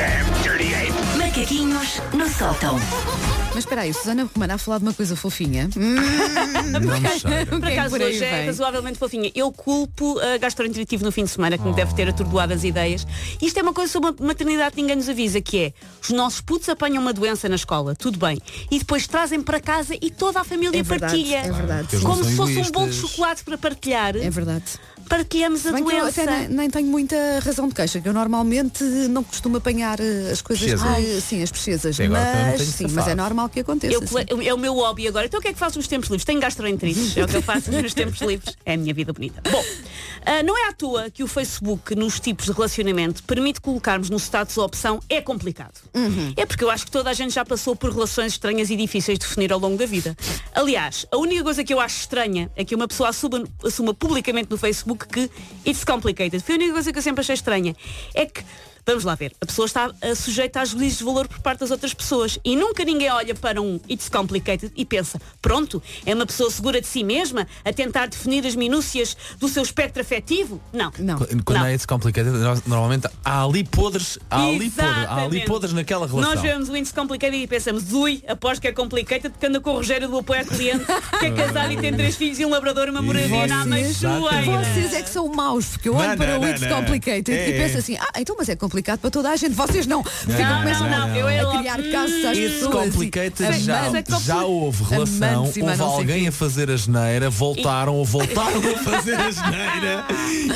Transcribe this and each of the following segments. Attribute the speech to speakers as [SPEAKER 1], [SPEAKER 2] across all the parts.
[SPEAKER 1] damn
[SPEAKER 2] Macaquinhos no sótão.
[SPEAKER 3] Mas espera aí, Susana Romana a falar de uma coisa fofinha. Hum,
[SPEAKER 4] Não me cheira.
[SPEAKER 3] o
[SPEAKER 5] Por acaso
[SPEAKER 3] por aí
[SPEAKER 5] hoje é
[SPEAKER 3] vem?
[SPEAKER 5] razoavelmente fofinha. Eu culpo a gastroenteritivo no fim de semana, que me deve ter atordoado as ideias. Isto é uma coisa sobre a maternidade que ninguém nos avisa, que é os nossos putos apanham uma doença na escola, tudo bem. E depois trazem para casa e toda a família
[SPEAKER 3] É verdade,
[SPEAKER 5] partilha.
[SPEAKER 3] é verdade.
[SPEAKER 4] Eles não
[SPEAKER 5] Como
[SPEAKER 4] são
[SPEAKER 5] se fosse um bolo de chocolate para partilhar.
[SPEAKER 3] É verdade.
[SPEAKER 5] Partilhamos a
[SPEAKER 3] Bem que eu
[SPEAKER 5] doença.
[SPEAKER 3] até nem, nem tenho muita razão de queixa, que eu normalmente não costumo apanhar eh, as coisas de, sim, as pesquisas.
[SPEAKER 4] Também
[SPEAKER 3] Mas sim, mas é normal que aconteça.
[SPEAKER 5] Eu,
[SPEAKER 3] sim.
[SPEAKER 5] é o meu hobby agora. Então o que é que faço nos tempos livres? Tenho gastroenterites. É o que eu faço nos tempos livres. É a minha vida bonita. Bom, ah, não é à toa que o Facebook, nos tipos de relacionamento, permite colocarmos no status a opção é complicado. É porque eu acho que toda a gente já passou por relações estranhas e difíceis de definir ao longo da vida. Aliás, a única coisa que eu acho estranha é que uma pessoa assuma, assuma publicamente no Facebook que it's complicated. Foi a única coisa que eu sempre achei estranha. É que Vamos lá ver. A pessoa está eh, sujeita a juízes de valor por parte das outras pessoas e nunca ninguém olha para um It's Complicated e pensa, pronto, é uma pessoa segura de si mesma a tentar definir as minúcias do seu espectro afetivo? Não.
[SPEAKER 3] Não.
[SPEAKER 4] Quando
[SPEAKER 5] Não.
[SPEAKER 4] é it's complicated, normalmente há ali podres, há ali podres, há ali podres naquela relação.
[SPEAKER 5] Nós vemos o It's Complicated e pensamos, ui, aposto que é complicated porque anda com o Rogério do apoio ao cliente, que é casado e tem três filhos e um labrador e uma moradia na
[SPEAKER 4] Vocês-
[SPEAKER 5] Ameixoeira.
[SPEAKER 3] Vocês é que são maus, porque eu
[SPEAKER 4] Não,
[SPEAKER 3] olho para
[SPEAKER 4] não,
[SPEAKER 3] o
[SPEAKER 4] não,
[SPEAKER 3] It's
[SPEAKER 4] não.
[SPEAKER 3] Complicated
[SPEAKER 4] É,
[SPEAKER 3] e penso
[SPEAKER 4] é.
[SPEAKER 3] assim, ah, então mas é complicado para toda a gente, vocês não. Ficam,
[SPEAKER 5] Não,
[SPEAKER 3] começam
[SPEAKER 5] não, não, eu é
[SPEAKER 3] a criar casos às
[SPEAKER 4] It's
[SPEAKER 3] pessoas.
[SPEAKER 4] complicated
[SPEAKER 3] e-
[SPEAKER 4] já,
[SPEAKER 5] Mas é que
[SPEAKER 4] já houve relação,
[SPEAKER 3] Amantes
[SPEAKER 4] houve alguém a fazer a geneira, voltaram ou voltaram a fazer a geneira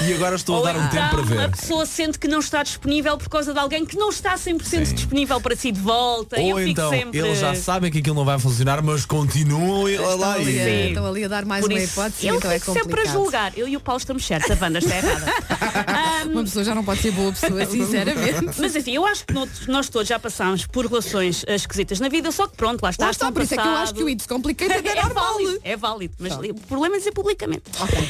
[SPEAKER 4] e agora estou
[SPEAKER 5] Ou
[SPEAKER 4] a dar um tempo para
[SPEAKER 5] a
[SPEAKER 4] ver.
[SPEAKER 5] pessoa sente que não está disponível por causa de alguém que não está 100%
[SPEAKER 4] Sim.
[SPEAKER 5] disponível para si de volta. eu
[SPEAKER 4] Ou
[SPEAKER 5] fico
[SPEAKER 4] então
[SPEAKER 5] sempre...
[SPEAKER 4] eles já sabem que aquilo não vai funcionar, mas continuam lá
[SPEAKER 3] Estão
[SPEAKER 4] lá
[SPEAKER 3] ali, a,
[SPEAKER 4] e-
[SPEAKER 3] estão ali a dar mais
[SPEAKER 5] Por
[SPEAKER 3] uma
[SPEAKER 5] isso,
[SPEAKER 3] hipótese,
[SPEAKER 5] eu
[SPEAKER 3] então é
[SPEAKER 5] fico sempre a
[SPEAKER 3] complicado.
[SPEAKER 5] julgar. Eu e o Paulo estamos certos, a Wanda está errada. Ahm,
[SPEAKER 3] Uma pessoa já não pode ser boa pessoa, sinceramente.
[SPEAKER 5] mas assim, eu acho que nós, todos já passámos por relações eh, esquisitas na vida, só que pronto, lá está,
[SPEAKER 3] Lá está, por isso é que eu acho
[SPEAKER 5] passado.
[SPEAKER 3] que o It's Complicated é
[SPEAKER 5] É
[SPEAKER 3] normal.
[SPEAKER 5] válido, é válido, mas o problema é dizer publicamente.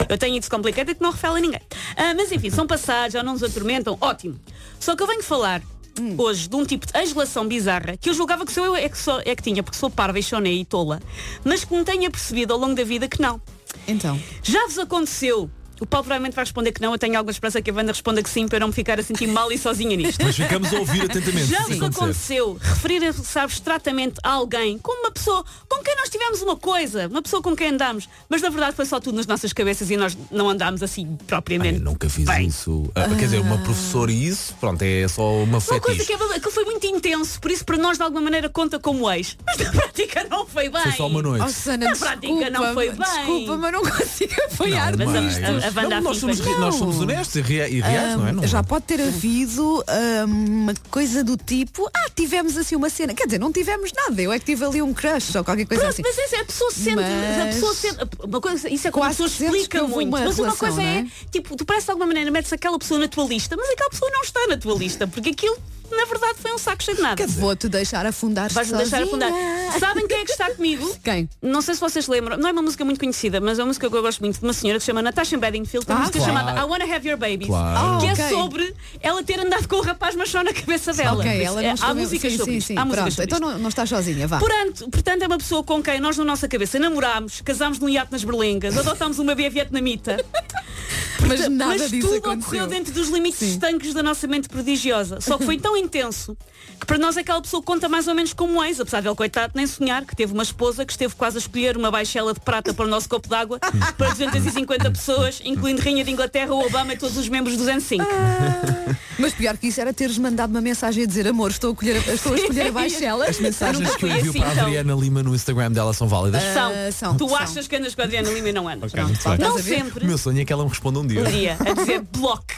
[SPEAKER 5] Eu tenho isso complicado que não a ninguém. Ah, mas enfim, são passados, já não nos atormentam, ótimo. Só que eu venho falar
[SPEAKER 3] Hum.
[SPEAKER 5] hoje de um tipo de ex-relação bizarra que eu julgava que sou eu é que, sou, é que tinha, porque sou parva e chonei e tola, mas que me tenha percebido ao longo da vida que não.
[SPEAKER 3] Então,
[SPEAKER 5] Já vos aconteceu? O Paulo provavelmente vai responder que não, eu tenho alguma esperança que a Wanda responda que sim, para eu não me ficar a sentir mal e sozinha nisto.
[SPEAKER 4] Mas ficamos a ouvir atentamente.
[SPEAKER 5] Já vos aconteceu referir-se abstratamente a alguém como uma pessoa com quem nós tivemos uma coisa, uma pessoa com quem andamos, mas na verdade foi só tudo nas nossas cabeças e nós não andámos assim
[SPEAKER 4] Ai,
[SPEAKER 5] propriamente.
[SPEAKER 4] eu nunca fiz
[SPEAKER 5] bem.
[SPEAKER 4] isso. Ah, Quer dizer, uma professora e isso, pronto, é só uma
[SPEAKER 5] Uma coisa
[SPEAKER 4] fetiche.
[SPEAKER 5] que, é, que foi muito intenso, por isso para nós de alguma maneira conta como ex. Mas na prática não foi bem.
[SPEAKER 4] Foi só uma noite.
[SPEAKER 3] oh, Susana,
[SPEAKER 5] Na prática
[SPEAKER 3] desculpa,
[SPEAKER 5] não foi bem.
[SPEAKER 3] Desculpa, mas não consigo apoiar
[SPEAKER 4] Não,
[SPEAKER 5] mas a- a- a Wanda
[SPEAKER 4] Não, nós, somos, nós somos honestos e rea- e reais, não é? Não-
[SPEAKER 3] Já pode ter havido ah, uma coisa do tipo, ah, tivemos assim uma cena. Quer dizer, não tivemos nada, eu é que tive ali um crush ou qualquer coisa
[SPEAKER 5] Pronto,
[SPEAKER 3] assim.
[SPEAKER 5] mas isso é, a pessoa sente, a
[SPEAKER 3] Mas-
[SPEAKER 5] pessoa sente, uma coisa, isso é quando a pessoa explica muito.
[SPEAKER 3] uma
[SPEAKER 5] mas uma
[SPEAKER 3] relação,
[SPEAKER 5] coisa
[SPEAKER 3] não
[SPEAKER 5] é,
[SPEAKER 3] é?
[SPEAKER 5] tipo, tu parece de alguma maneira metes aquela pessoa na tua lista, mas aquela pessoa não está na tua lista, porque aquilo, na verdade, foi um saco cheio de nada.
[SPEAKER 3] Vou-te deixar afundar
[SPEAKER 5] Vais-me deixar afundar. Sabem quem é que está comigo?
[SPEAKER 3] Quem?
[SPEAKER 5] Não sei se vocês lembram, não é uma música muito conhecida, mas é uma música que eu gosto muito de uma senhora que se chama Natasha Bedingfield, tem uma
[SPEAKER 3] Ah,
[SPEAKER 5] música
[SPEAKER 4] claro.
[SPEAKER 5] chamada I Wanna Have Your Babies,
[SPEAKER 4] Claro.
[SPEAKER 5] que
[SPEAKER 3] Ah,
[SPEAKER 5] é
[SPEAKER 3] ok.
[SPEAKER 5] sobre ela ter andado com o rapaz machão na cabeça dela.
[SPEAKER 3] Ok, ela
[SPEAKER 5] é-
[SPEAKER 3] não
[SPEAKER 5] há
[SPEAKER 3] escreveu-
[SPEAKER 5] músicas
[SPEAKER 3] sim,
[SPEAKER 5] sobre
[SPEAKER 3] sim, sim,
[SPEAKER 5] Há
[SPEAKER 3] pronto,
[SPEAKER 5] sobre
[SPEAKER 3] então não, não estás sozinha, vá.
[SPEAKER 5] Portanto, portanto, é uma pessoa com quem nós na nossa cabeça namorámos, casámos num iate nas berlengas, adotámos uma bebê vietnamita.
[SPEAKER 3] Mas nada
[SPEAKER 5] mas
[SPEAKER 3] disso
[SPEAKER 5] tudo
[SPEAKER 3] aconteceu.
[SPEAKER 5] ocorreu dentro dos limites estanques da nossa mente prodigiosa. Só que foi tão intenso que para nós aquela pessoa conta mais ou menos como ex, apesar dele, coitado, nem sonhar que teve uma esposa que esteve quase a escolher uma baixela de prata para o nosso copo d'água para 250 pessoas, incluindo Rainha de Inglaterra, o Obama e todos os membros do Zen 5.
[SPEAKER 3] Mas pior que isso era teres mandado uma mensagem a dizer amor, estou a, colher, estou a escolher a baixela.
[SPEAKER 4] As mensagens que eu envio
[SPEAKER 5] assim,
[SPEAKER 4] para a
[SPEAKER 5] então.
[SPEAKER 4] Adriana Lima no Instagram dela são válidas.
[SPEAKER 5] São.
[SPEAKER 3] Ah, são,
[SPEAKER 5] tu
[SPEAKER 3] são.
[SPEAKER 5] achas que andas com a Adriana Lima e não andas.
[SPEAKER 4] Ok, muito bem.
[SPEAKER 5] Não
[SPEAKER 3] ver?
[SPEAKER 5] sempre.
[SPEAKER 4] O meu sonho é que ela me responda um dia.
[SPEAKER 5] um dia a dizer block.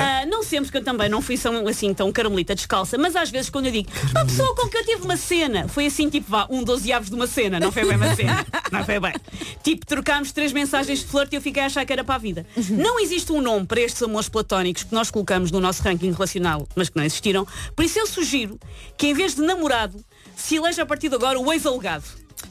[SPEAKER 5] Ah, não sempre, que eu também não fui tão, assim tão carmelita descalça, mas às vezes quando eu digo uma pessoa com que eu tive uma cena, foi assim tipo vá, um 12 aves de uma cena, não foi bem uma cena, não foi bem. Tipo, trocámos três mensagens de flerte e eu fiquei a achar que era para a vida. Não existe um nome para estes amores platónicos que nós colocamos no nosso ranking relacional, mas que não existiram. Por isso eu sugiro que em vez de namorado, se eleja a partir de agora o ex-alegado.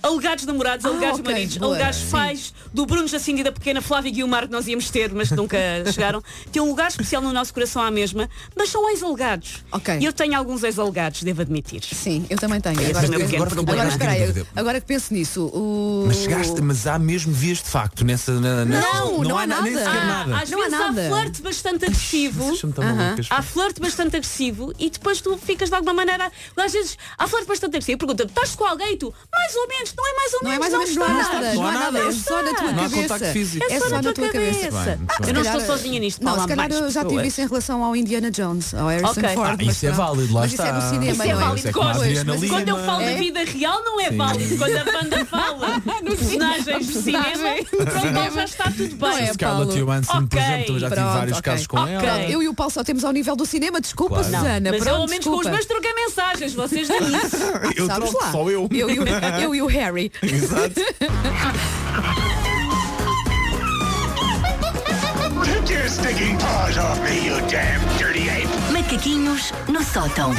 [SPEAKER 5] Alegados namorados, alegados
[SPEAKER 3] ok,
[SPEAKER 5] maridos,
[SPEAKER 3] boa,
[SPEAKER 5] alegados
[SPEAKER 3] sim.
[SPEAKER 5] pais do Bruno Jacinto e da pequena Flávia Guilmar que nós íamos ter, mas nunca chegaram, têm um lugar especial no nosso coração à mesma, mas são ex-alegados.
[SPEAKER 3] Ok.
[SPEAKER 5] E eu tenho alguns ex-alegados, devo admitir.
[SPEAKER 3] Sim, eu também tenho.
[SPEAKER 5] Esse
[SPEAKER 3] Agora,
[SPEAKER 5] é
[SPEAKER 4] agora-
[SPEAKER 5] problema.
[SPEAKER 3] agora espera aí,
[SPEAKER 4] Agora-
[SPEAKER 3] agora que penso nisso, o...
[SPEAKER 4] Mas chegaste, mas há mesmo vias de facto nessa. Na, na-
[SPEAKER 3] Não, não há
[SPEAKER 4] Nem
[SPEAKER 3] nada.
[SPEAKER 4] sequer
[SPEAKER 5] Ah,
[SPEAKER 4] nada.
[SPEAKER 5] às
[SPEAKER 3] Não há
[SPEAKER 5] vezes
[SPEAKER 3] nada.
[SPEAKER 5] há flerte bastante agressivo.
[SPEAKER 4] Tão malucas.
[SPEAKER 5] Há flerte bastante agressivo e depois tu ficas de alguma maneira. Às vezes há flerte bastante agressivo. Pergunta, estás com alguém e tu? Mais ou menos, não é mais ou
[SPEAKER 3] Não é
[SPEAKER 5] menos.
[SPEAKER 3] mais ou menos, não há
[SPEAKER 5] está.
[SPEAKER 3] nada, não há nada, é só na tua
[SPEAKER 4] Não
[SPEAKER 3] cabeça.
[SPEAKER 5] É só, na, tua cabeça. Eu não estou sozinha nisto.
[SPEAKER 3] Não, se calhar eu já tive isso em relação ao Indiana Jones, ao Harrison. Ford.
[SPEAKER 4] Ah,
[SPEAKER 3] mas
[SPEAKER 4] isso é válido, lá
[SPEAKER 3] mas isso é
[SPEAKER 4] está.
[SPEAKER 3] no cinema,
[SPEAKER 5] Isso é
[SPEAKER 3] não
[SPEAKER 4] é
[SPEAKER 5] Mas quando eu falo
[SPEAKER 3] É?
[SPEAKER 5] da vida real não é válido. Quando a banda fala personagens de cinema, pronto, já está tudo
[SPEAKER 3] Não
[SPEAKER 5] bem.
[SPEAKER 3] é,
[SPEAKER 4] Scarlett
[SPEAKER 3] Paulo.
[SPEAKER 4] Johansson, por exemplo, já tive vários casos com ela.
[SPEAKER 3] Eu e o Paulo só temos ao nível do cinema, desculpa. Susana.
[SPEAKER 5] Mas ao menos com os meus troquei mensagens, vocês não isso.
[SPEAKER 4] Eu só eu.
[SPEAKER 3] Eu e o, o Harry.
[SPEAKER 4] Exato.
[SPEAKER 1] Take your stinking paws off me, you damn dirty ape!
[SPEAKER 2] Macaquinhos no sótão.